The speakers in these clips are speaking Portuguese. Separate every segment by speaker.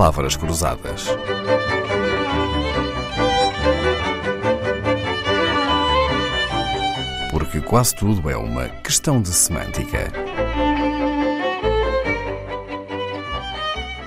Speaker 1: Palavras Cruzadas. Porque quase tudo é uma questão de semântica.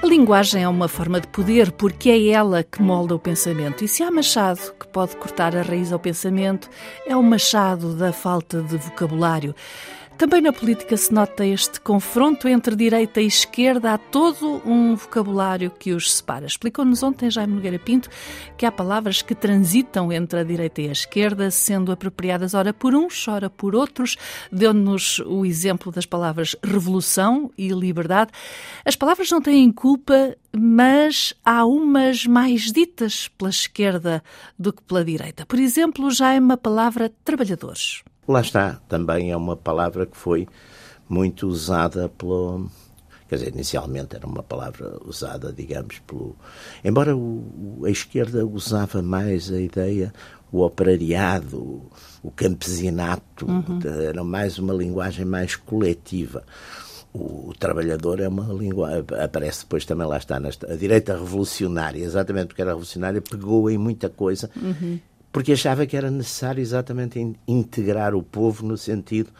Speaker 2: A linguagem é uma forma de poder porque é ela que molda o pensamento. E se há machado que pode cortar a raiz ao pensamento, é o machado da falta de vocabulário. Também na política se nota este confronto entre direita e esquerda. Há todo um vocabulário que os separa. Explicou-nos ontem Jaime Nogueira Pinto que há palavras que transitam entre a direita e a esquerda, sendo apropriadas ora por uns, ora por outros. Deu-nos o exemplo das palavras revolução e liberdade. As palavras não têm culpa, mas há umas mais ditas pela esquerda do que pela direita. Por exemplo, já é uma palavra trabalhadores.
Speaker 3: Lá está, também é uma palavra que foi muito usada pelo. Quer dizer, inicialmente era uma palavra usada, digamos, pelo. Embora o, a esquerda usava mais a ideia, o operariado, o campesinato, uhum. era mais uma linguagem mais coletiva. O trabalhador é uma linguagem. Aparece depois também lá está. Nesta, a direita revolucionária, exatamente porque era revolucionária, pegou em muita coisa uhum porque achava que era necessário exatamente integrar o povo no sentido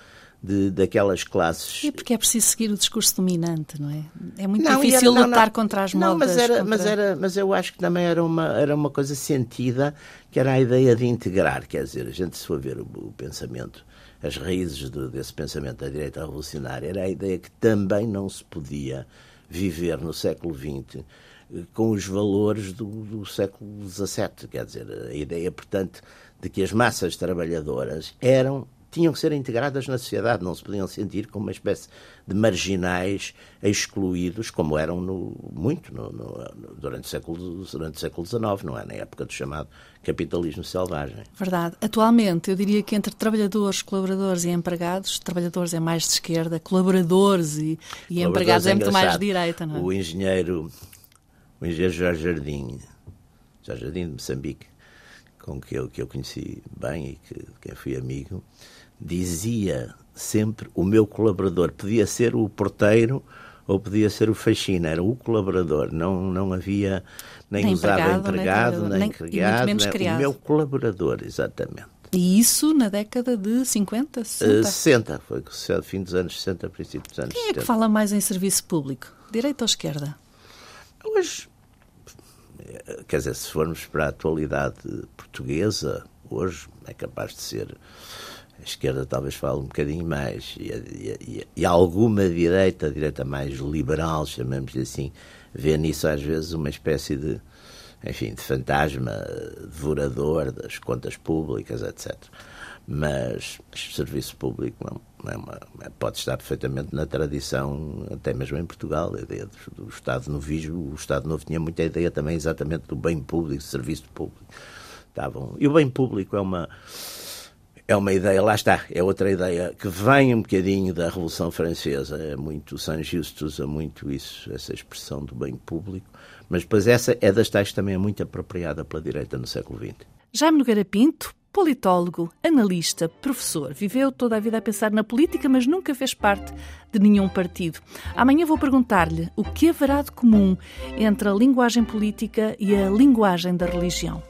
Speaker 3: de, daquelas classes.
Speaker 2: E porque é preciso seguir o discurso dominante, não é? É muito não, difícil era, não, lutar não, contra as modas.
Speaker 3: Não, mas, era,
Speaker 2: contra...
Speaker 3: mas, era, mas eu acho que também era uma, era uma coisa sentida, que era a ideia de integrar. Quer dizer, a gente se for ver o, o pensamento, as raízes do, desse pensamento da direita revolucionária, era a ideia que também não se podia viver no século XX com os valores do, do século XVII. Quer dizer, a ideia, portanto, de que as massas trabalhadoras eram tinham que ser integradas na sociedade, não se podiam sentir como uma espécie de marginais excluídos, como eram no, muito no, no, durante, o século, durante o século XIX, não é? Na época do chamado capitalismo selvagem.
Speaker 2: Verdade. Atualmente, eu diria que entre trabalhadores, colaboradores e empregados, trabalhadores é mais de esquerda, colaboradores e, e empregados é, é muito mais de direita, não é?
Speaker 3: O engenheiro o engenheiro Jorge Jardim, Jorge Jardim de Moçambique, com que eu, que eu conheci bem e que, quem fui amigo, dizia sempre o meu colaborador podia ser o porteiro ou podia ser o faxina, era o colaborador, não, não havia nem, nem usava empregado, empregado, nem, nem criado, nem, criado. o meu colaborador, exatamente.
Speaker 2: E isso na década de 50, 60? Uh,
Speaker 3: 60, foi o fim dos anos 60, princípio dos anos
Speaker 2: Quem
Speaker 3: 70.
Speaker 2: é que fala mais em serviço público? Direita ou esquerda?
Speaker 3: Hoje, quer dizer, se formos para a atualidade portuguesa, hoje é capaz de ser. A esquerda talvez fale um bocadinho mais, e, e, e alguma direita, direita mais liberal, chamamos-lhe assim, vê nisso às vezes uma espécie de, enfim, de fantasma devorador das contas públicas, etc mas o serviço público é uma, é, pode estar perfeitamente na tradição, até mesmo em Portugal, a ideia do, do Estado novo, o Estado Novo tinha muita ideia também exatamente do bem público, do serviço público. Estavam, e o bem público é uma é uma ideia, lá está, é outra ideia que vem um bocadinho da Revolução Francesa, é muito, Saint-Just usa muito isso, essa expressão do bem público, mas depois essa é das tais também é muito apropriada pela direita no século XX.
Speaker 2: Jaime Nogueira Pinto, Politólogo, analista, professor, viveu toda a vida a pensar na política, mas nunca fez parte de nenhum partido. Amanhã vou perguntar-lhe o que haverá de comum entre a linguagem política e a linguagem da religião.